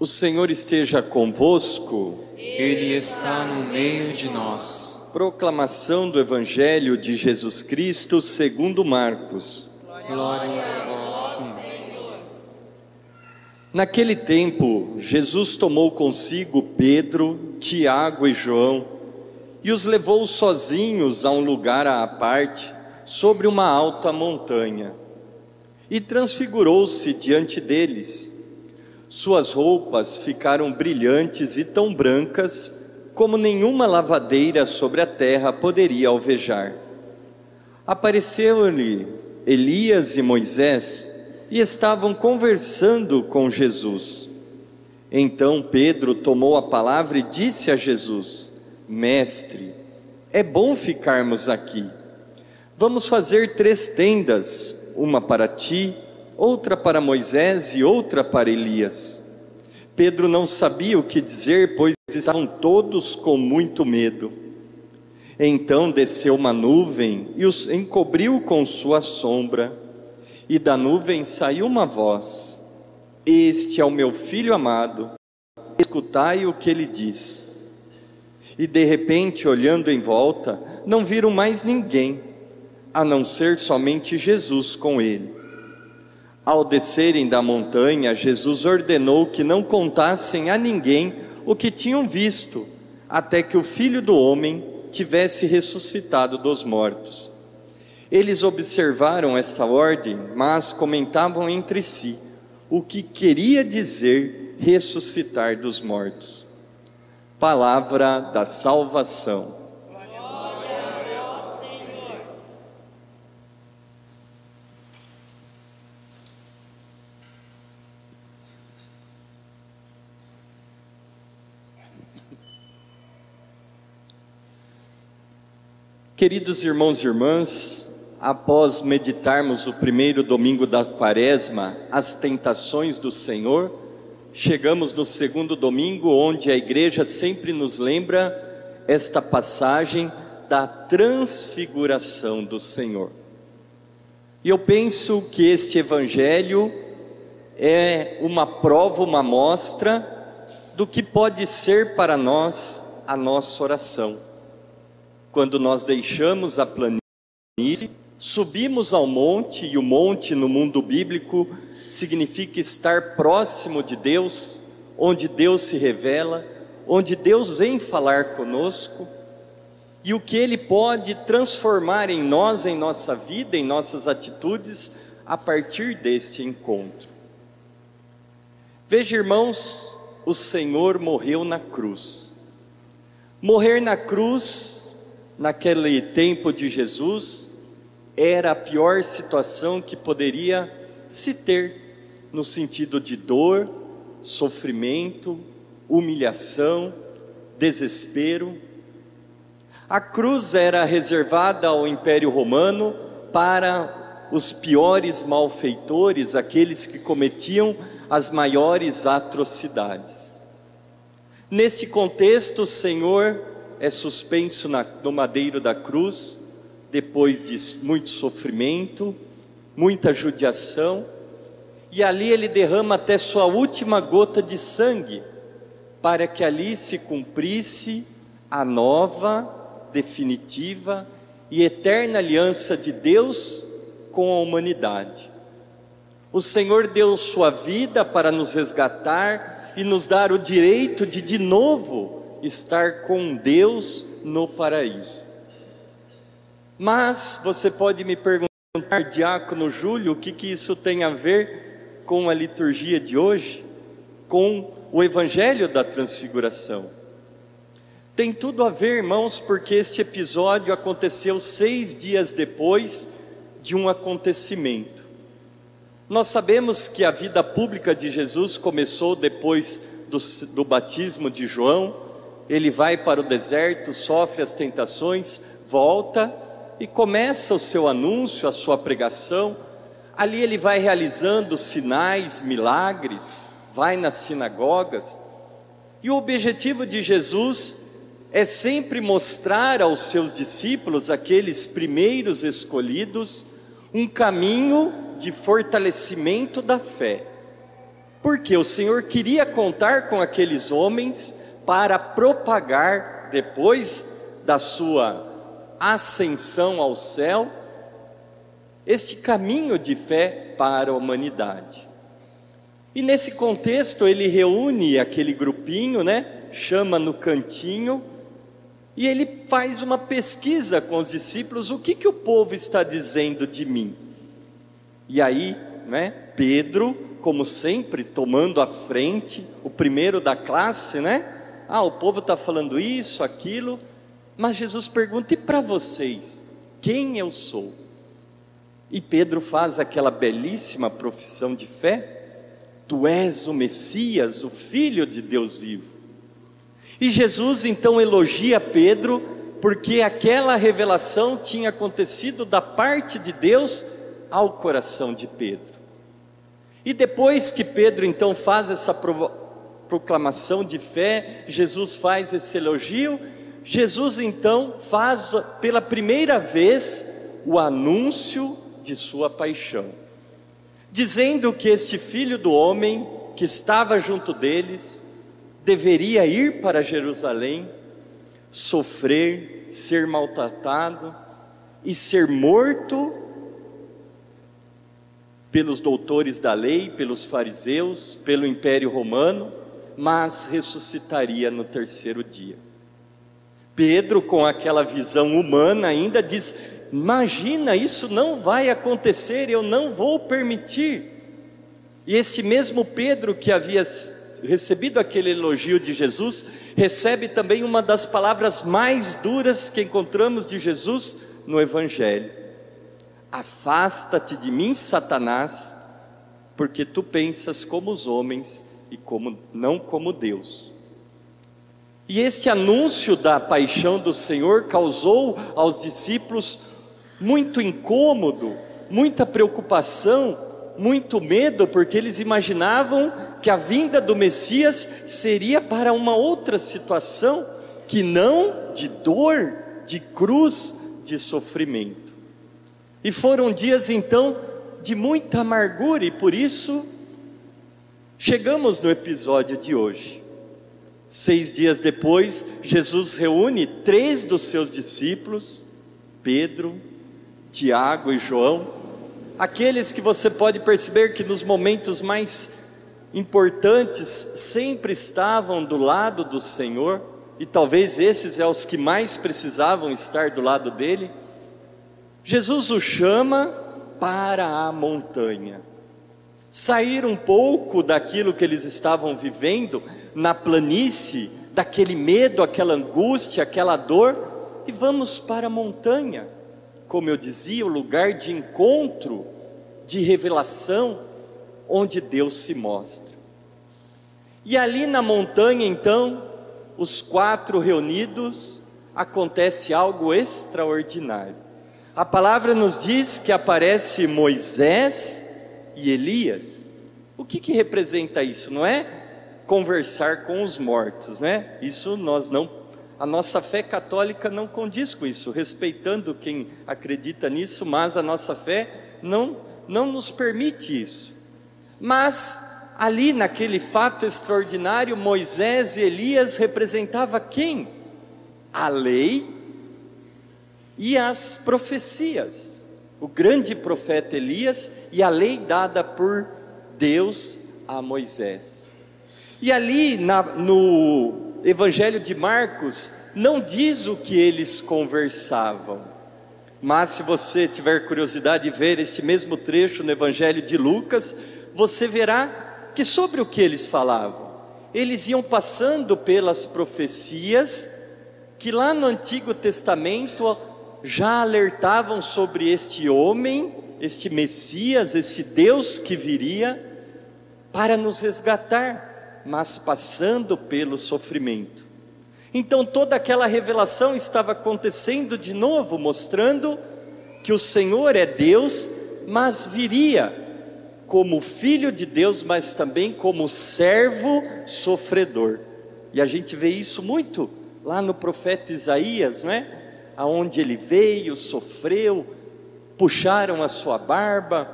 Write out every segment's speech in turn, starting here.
O Senhor esteja convosco. Ele está no meio de nós. Proclamação do Evangelho de Jesus Cristo segundo Marcos. Glória a vós, Senhor. Naquele tempo, Jesus tomou consigo Pedro, Tiago e João e os levou sozinhos a um lugar à parte, sobre uma alta montanha. E transfigurou-se diante deles. Suas roupas ficaram brilhantes e tão brancas como nenhuma lavadeira sobre a terra poderia alvejar. Apareceu-lhe Elias e Moisés e estavam conversando com Jesus. Então Pedro tomou a palavra e disse a Jesus: Mestre, é bom ficarmos aqui. Vamos fazer três tendas, uma para ti, outra para Moisés e outra para Elias. Pedro não sabia o que dizer, pois estavam todos com muito medo. Então desceu uma nuvem e os encobriu com sua sombra, e da nuvem saiu uma voz: Este é o meu filho amado, escutai o que ele diz. E de repente, olhando em volta, não viram mais ninguém, a não ser somente Jesus com ele. Ao descerem da montanha, Jesus ordenou que não contassem a ninguém o que tinham visto, até que o filho do homem tivesse ressuscitado dos mortos. Eles observaram essa ordem, mas comentavam entre si o que queria dizer ressuscitar dos mortos. Palavra da salvação. Queridos irmãos e irmãs, após meditarmos o primeiro domingo da quaresma, as tentações do Senhor, chegamos no segundo domingo, onde a igreja sempre nos lembra esta passagem da transfiguração do Senhor. E eu penso que este evangelho é uma prova, uma mostra do que pode ser para nós a nossa oração quando nós deixamos a planície, subimos ao monte, e o monte no mundo bíblico significa estar próximo de Deus, onde Deus se revela, onde Deus vem falar conosco, e o que Ele pode transformar em nós, em nossa vida, em nossas atitudes, a partir deste encontro. Veja, irmãos, o Senhor morreu na cruz. Morrer na cruz naquele tempo de Jesus, era a pior situação que poderia se ter, no sentido de dor, sofrimento, humilhação, desespero. A cruz era reservada ao Império Romano para os piores malfeitores, aqueles que cometiam as maiores atrocidades. Nesse contexto, o Senhor é suspenso na, no madeiro da cruz, depois de muito sofrimento, muita judiação, e ali ele derrama até sua última gota de sangue, para que ali se cumprisse a nova, definitiva e eterna aliança de Deus com a humanidade. O Senhor deu sua vida para nos resgatar e nos dar o direito de, de novo, estar com Deus no paraíso. Mas você pode me perguntar, diácono Júlio, o que, que isso tem a ver com a liturgia de hoje? Com o evangelho da transfiguração? Tem tudo a ver, irmãos, porque este episódio aconteceu seis dias depois de um acontecimento. Nós sabemos que a vida pública de Jesus começou depois do, do batismo de João, ele vai para o deserto, sofre as tentações, volta e começa o seu anúncio, a sua pregação. Ali ele vai realizando sinais, milagres, vai nas sinagogas. E o objetivo de Jesus é sempre mostrar aos seus discípulos, aqueles primeiros escolhidos, um caminho de fortalecimento da fé. Porque o Senhor queria contar com aqueles homens para propagar, depois da sua ascensão ao céu, esse caminho de fé para a humanidade. E nesse contexto ele reúne aquele grupinho, né? Chama no cantinho e ele faz uma pesquisa com os discípulos, o que que o povo está dizendo de mim? E aí, né? Pedro, como sempre, tomando a frente, o primeiro da classe, né? Ah, o povo está falando isso, aquilo, mas Jesus pergunta: e para vocês, quem eu sou? E Pedro faz aquela belíssima profissão de fé: Tu és o Messias, o Filho de Deus vivo. E Jesus então elogia Pedro, porque aquela revelação tinha acontecido da parte de Deus ao coração de Pedro. E depois que Pedro então faz essa proclamação de fé, Jesus faz esse elogio, Jesus então faz pela primeira vez o anúncio de sua paixão, dizendo que este filho do homem que estava junto deles deveria ir para Jerusalém, sofrer, ser maltratado e ser morto pelos doutores da lei, pelos fariseus, pelo Império Romano, mas ressuscitaria no terceiro dia. Pedro, com aquela visão humana, ainda diz: Imagina, isso não vai acontecer, eu não vou permitir. E esse mesmo Pedro que havia recebido aquele elogio de Jesus, recebe também uma das palavras mais duras que encontramos de Jesus no Evangelho: Afasta-te de mim, Satanás, porque tu pensas como os homens e como, não como Deus. E este anúncio da paixão do Senhor causou aos discípulos muito incômodo, muita preocupação, muito medo, porque eles imaginavam que a vinda do Messias seria para uma outra situação, que não de dor, de cruz, de sofrimento. E foram dias então de muita amargura, e por isso Chegamos no episódio de hoje. Seis dias depois, Jesus reúne três dos seus discípulos, Pedro, Tiago e João, aqueles que você pode perceber que nos momentos mais importantes sempre estavam do lado do Senhor, e talvez esses é os que mais precisavam estar do lado dele. Jesus o chama para a montanha sair um pouco daquilo que eles estavam vivendo na planície, daquele medo, aquela angústia, aquela dor, e vamos para a montanha, como eu dizia, o lugar de encontro, de revelação, onde Deus se mostra. E ali na montanha, então, os quatro reunidos, acontece algo extraordinário. A palavra nos diz que aparece Moisés, e Elias, o que, que representa isso? Não é conversar com os mortos, né? Isso nós não, a nossa fé católica não condiz com isso, respeitando quem acredita nisso, mas a nossa fé não, não nos permite isso. Mas ali naquele fato extraordinário, Moisés e Elias representava quem? A lei e as profecias o grande profeta Elias e a lei dada por Deus a Moisés. E ali na, no Evangelho de Marcos, não diz o que eles conversavam, mas se você tiver curiosidade de ver esse mesmo trecho no Evangelho de Lucas, você verá que sobre o que eles falavam. Eles iam passando pelas profecias que lá no Antigo Testamento já alertavam sobre este homem, este Messias, esse Deus que viria para nos resgatar, mas passando pelo sofrimento. Então toda aquela revelação estava acontecendo de novo, mostrando que o Senhor é Deus, mas viria como filho de Deus, mas também como servo sofredor. E a gente vê isso muito lá no profeta Isaías, não é? Aonde ele veio, sofreu, puxaram a sua barba,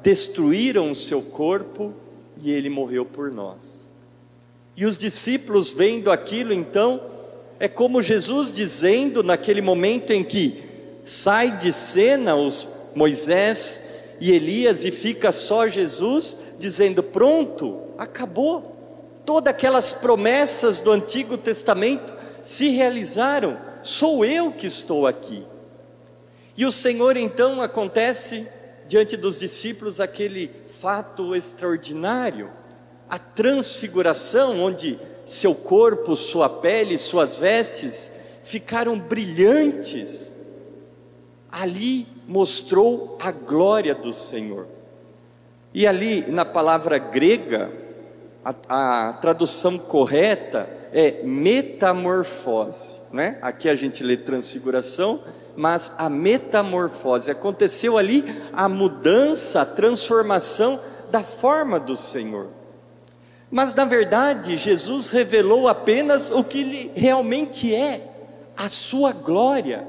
destruíram o seu corpo, e ele morreu por nós. E os discípulos vendo aquilo, então, é como Jesus dizendo naquele momento em que sai de cena os Moisés e Elias e fica só Jesus, dizendo: Pronto, acabou. Todas aquelas promessas do Antigo Testamento se realizaram, sou eu que estou aqui. E o Senhor então acontece diante dos discípulos aquele fato extraordinário, a transfiguração, onde seu corpo, sua pele, suas vestes ficaram brilhantes. Ali mostrou a glória do Senhor. E ali na palavra grega, a, a tradução correta é metamorfose, né? Aqui a gente lê transfiguração, mas a metamorfose aconteceu ali a mudança, a transformação da forma do Senhor. Mas na verdade, Jesus revelou apenas o que ele realmente é, a sua glória.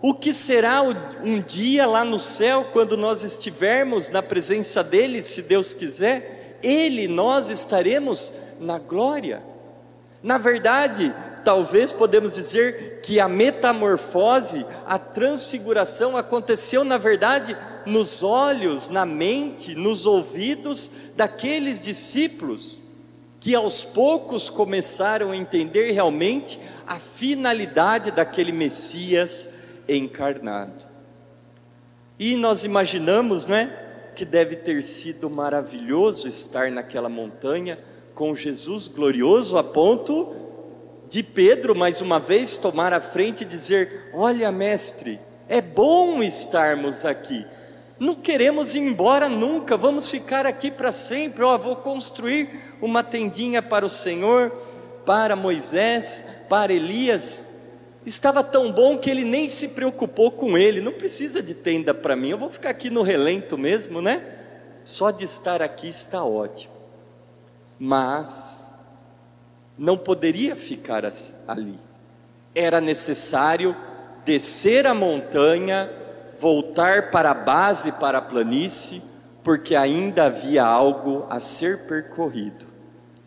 O que será um dia lá no céu, quando nós estivermos na presença dele, se Deus quiser, ele, nós estaremos na glória. Na verdade, talvez podemos dizer que a metamorfose, a transfiguração aconteceu, na verdade, nos olhos, na mente, nos ouvidos daqueles discípulos que aos poucos começaram a entender realmente a finalidade daquele Messias encarnado. E nós imaginamos, não é, que deve ter sido maravilhoso estar naquela montanha com Jesus glorioso a ponto de Pedro mais uma vez tomar a frente e dizer: "Olha, mestre, é bom estarmos aqui. Não queremos ir embora nunca, vamos ficar aqui para sempre. Ó, oh, vou construir uma tendinha para o Senhor, para Moisés, para Elias. Estava tão bom que ele nem se preocupou com ele. Não precisa de tenda para mim, eu vou ficar aqui no relento mesmo, né? Só de estar aqui está ótimo. Mas não poderia ficar ali. Era necessário descer a montanha, voltar para a base, para a planície, porque ainda havia algo a ser percorrido.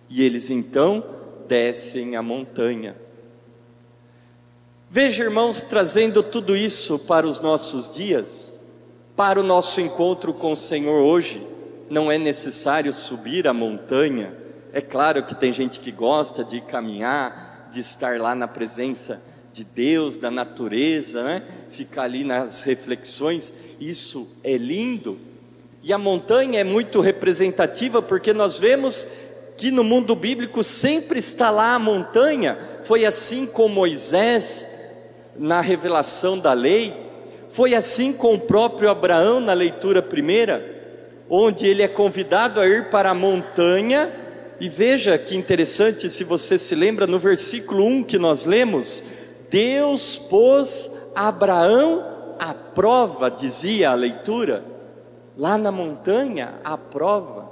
E eles então descem a montanha. Veja, irmãos, trazendo tudo isso para os nossos dias, para o nosso encontro com o Senhor hoje, não é necessário subir a montanha. É claro que tem gente que gosta de caminhar, de estar lá na presença de Deus, da natureza, né? ficar ali nas reflexões, isso é lindo. E a montanha é muito representativa porque nós vemos que no mundo bíblico sempre está lá a montanha, foi assim com Moisés na revelação da lei, foi assim com o próprio Abraão na leitura primeira, onde ele é convidado a ir para a montanha, e veja que interessante, se você se lembra, no versículo 1 que nós lemos, Deus pôs Abraão à prova, dizia a leitura, lá na montanha, à prova.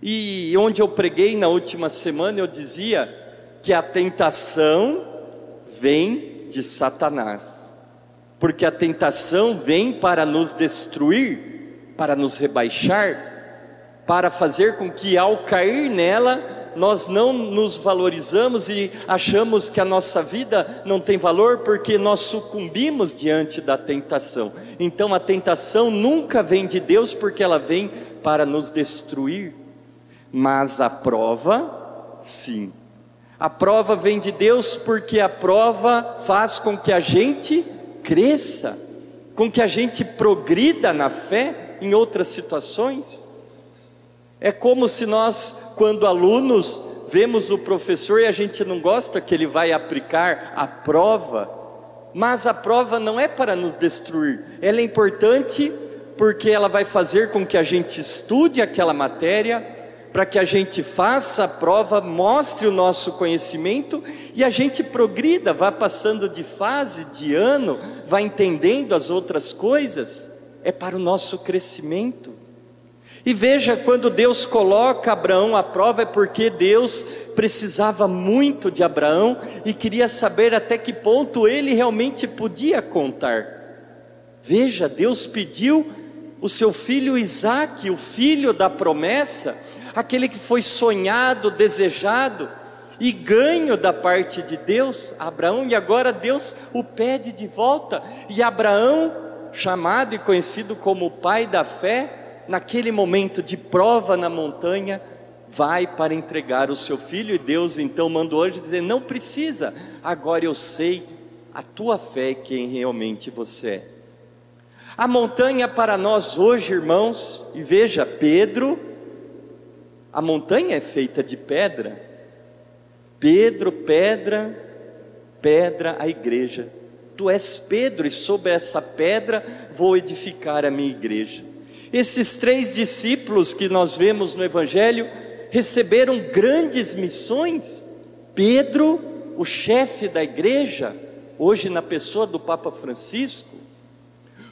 E onde eu preguei na última semana, eu dizia que a tentação vem de Satanás, porque a tentação vem para nos destruir, para nos rebaixar, para fazer com que ao cair nela, nós não nos valorizamos e achamos que a nossa vida não tem valor porque nós sucumbimos diante da tentação. Então a tentação nunca vem de Deus porque ela vem para nos destruir mas a prova, sim. A prova vem de Deus porque a prova faz com que a gente cresça, com que a gente progrida na fé em outras situações. É como se nós, quando alunos, vemos o professor e a gente não gosta que ele vai aplicar a prova, mas a prova não é para nos destruir, ela é importante porque ela vai fazer com que a gente estude aquela matéria, para que a gente faça a prova, mostre o nosso conhecimento e a gente progrida, vá passando de fase, de ano, vá entendendo as outras coisas, é para o nosso crescimento. E veja, quando Deus coloca Abraão à prova, é porque Deus precisava muito de Abraão e queria saber até que ponto ele realmente podia contar. Veja, Deus pediu o seu filho Isaque, o filho da promessa, aquele que foi sonhado, desejado e ganho da parte de Deus, Abraão, e agora Deus o pede de volta, e Abraão, chamado e conhecido como o pai da fé, naquele momento de prova na montanha, vai para entregar o seu filho, e Deus então manda o anjo dizer: Não precisa, agora eu sei a tua fé quem realmente você é. A montanha para nós hoje, irmãos, e veja, Pedro, a montanha é feita de pedra. Pedro, pedra, pedra, a igreja. Tu és Pedro, e sobre essa pedra vou edificar a minha igreja. Esses três discípulos que nós vemos no Evangelho receberam grandes missões. Pedro, o chefe da igreja, hoje na pessoa do Papa Francisco,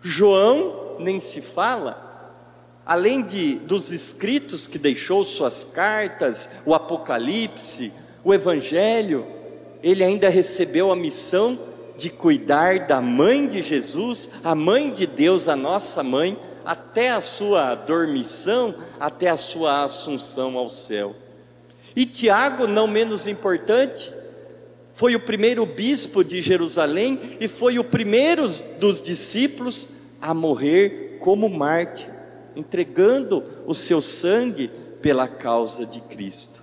João nem se fala, além de dos escritos que deixou, suas cartas, o Apocalipse, o Evangelho, ele ainda recebeu a missão de cuidar da mãe de Jesus, a mãe de Deus, a nossa mãe, até a sua dormição, até a sua assunção ao céu. E Tiago, não menos importante, foi o primeiro bispo de Jerusalém e foi o primeiro dos discípulos a morrer como mártir, entregando o seu sangue pela causa de Cristo.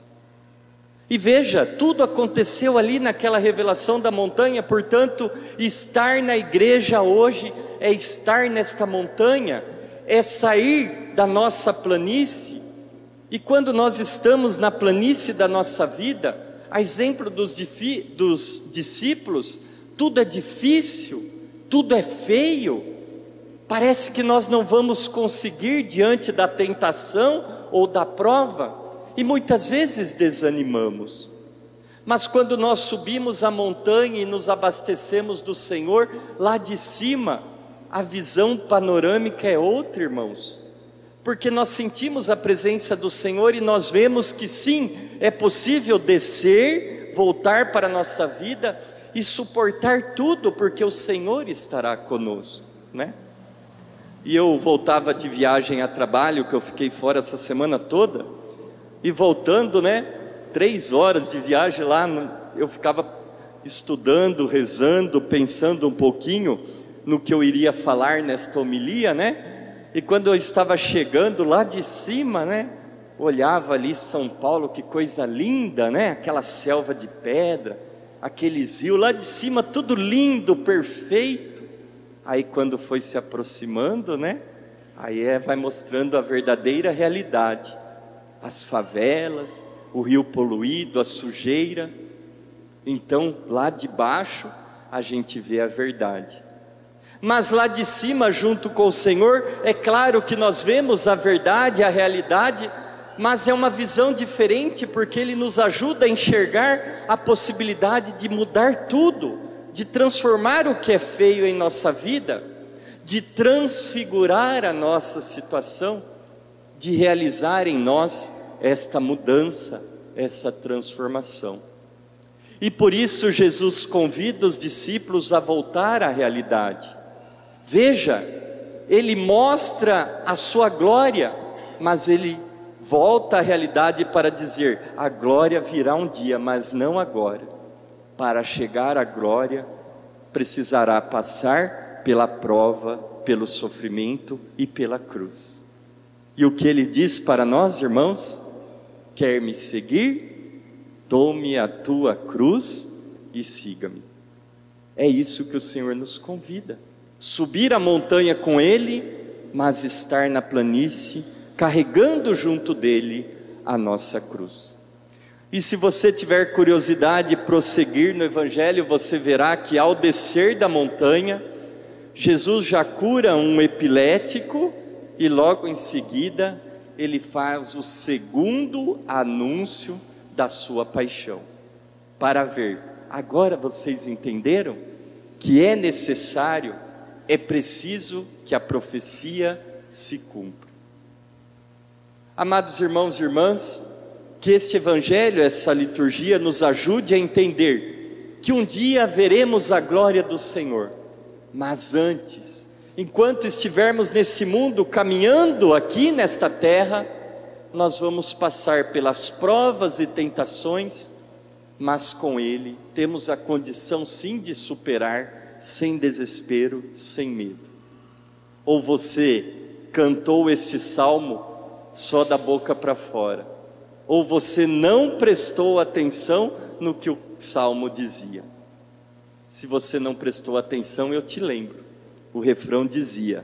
E veja, tudo aconteceu ali naquela revelação da montanha, portanto, estar na igreja hoje é estar nesta montanha, é sair da nossa planície. E quando nós estamos na planície da nossa vida, a exemplo dos, dos discípulos, tudo é difícil, tudo é feio, parece que nós não vamos conseguir diante da tentação ou da prova, e muitas vezes desanimamos. Mas quando nós subimos a montanha e nos abastecemos do Senhor, lá de cima, a visão panorâmica é outra, irmãos porque nós sentimos a presença do Senhor e nós vemos que sim, é possível descer, voltar para a nossa vida e suportar tudo, porque o Senhor estará conosco, né? E eu voltava de viagem a trabalho, que eu fiquei fora essa semana toda, e voltando, né? Três horas de viagem lá, eu ficava estudando, rezando, pensando um pouquinho no que eu iria falar nesta homilia, né? E quando eu estava chegando lá de cima, né? Olhava ali São Paulo, que coisa linda, né? Aquela selva de pedra, aqueles rios lá de cima, tudo lindo, perfeito. Aí quando foi se aproximando, né? Aí é, vai mostrando a verdadeira realidade. As favelas, o rio poluído, a sujeira. Então, lá de baixo, a gente vê a verdade. Mas lá de cima, junto com o Senhor, é claro que nós vemos a verdade, a realidade, mas é uma visão diferente porque ele nos ajuda a enxergar a possibilidade de mudar tudo, de transformar o que é feio em nossa vida, de transfigurar a nossa situação, de realizar em nós esta mudança, essa transformação. E por isso Jesus convida os discípulos a voltar à realidade Veja, ele mostra a sua glória, mas ele volta à realidade para dizer: a glória virá um dia, mas não agora. Para chegar à glória, precisará passar pela prova, pelo sofrimento e pela cruz. E o que ele diz para nós, irmãos? Quer me seguir? Tome a tua cruz e siga-me. É isso que o Senhor nos convida subir a montanha com ele, mas estar na planície, carregando junto dele a nossa cruz. E se você tiver curiosidade de prosseguir no Evangelho, você verá que ao descer da montanha, Jesus já cura um epilético e logo em seguida ele faz o segundo anúncio da sua paixão. Para ver, agora vocês entenderam que é necessário é preciso que a profecia se cumpra. Amados irmãos e irmãs, que este evangelho, essa liturgia nos ajude a entender que um dia veremos a glória do Senhor, mas antes, enquanto estivermos nesse mundo caminhando aqui nesta terra, nós vamos passar pelas provas e tentações, mas com Ele temos a condição sim de superar, sem desespero, sem medo. Ou você cantou esse salmo só da boca para fora, ou você não prestou atenção no que o salmo dizia. Se você não prestou atenção, eu te lembro. O refrão dizia: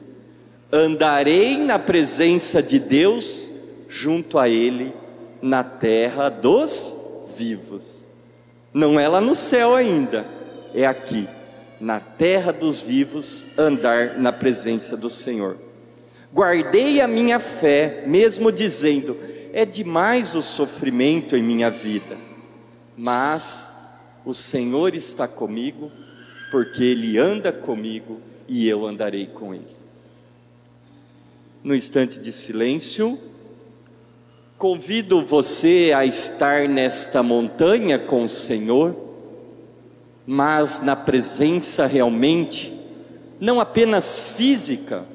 Andarei na presença de Deus junto a Ele na terra dos vivos. Não é lá no céu ainda, é aqui, na terra dos vivos, andar na presença do Senhor. Guardei a minha fé, mesmo dizendo: é demais o sofrimento em minha vida, mas o Senhor está comigo, porque Ele anda comigo e eu andarei com Ele. No instante de silêncio, Convido você a estar nesta montanha com o Senhor, mas na presença realmente, não apenas física,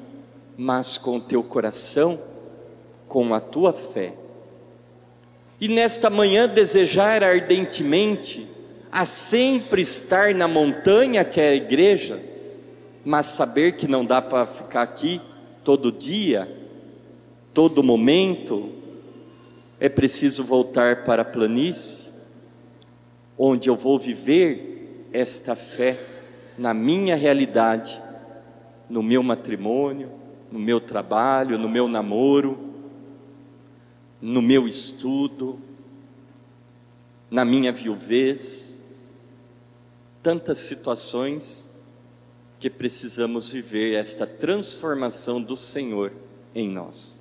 mas com o teu coração, com a tua fé. E nesta manhã desejar ardentemente a sempre estar na montanha que é a igreja, mas saber que não dá para ficar aqui todo dia, todo momento, é preciso voltar para a planície, onde eu vou viver esta fé na minha realidade, no meu matrimônio, no meu trabalho, no meu namoro, no meu estudo, na minha viuvez, tantas situações que precisamos viver esta transformação do Senhor em nós.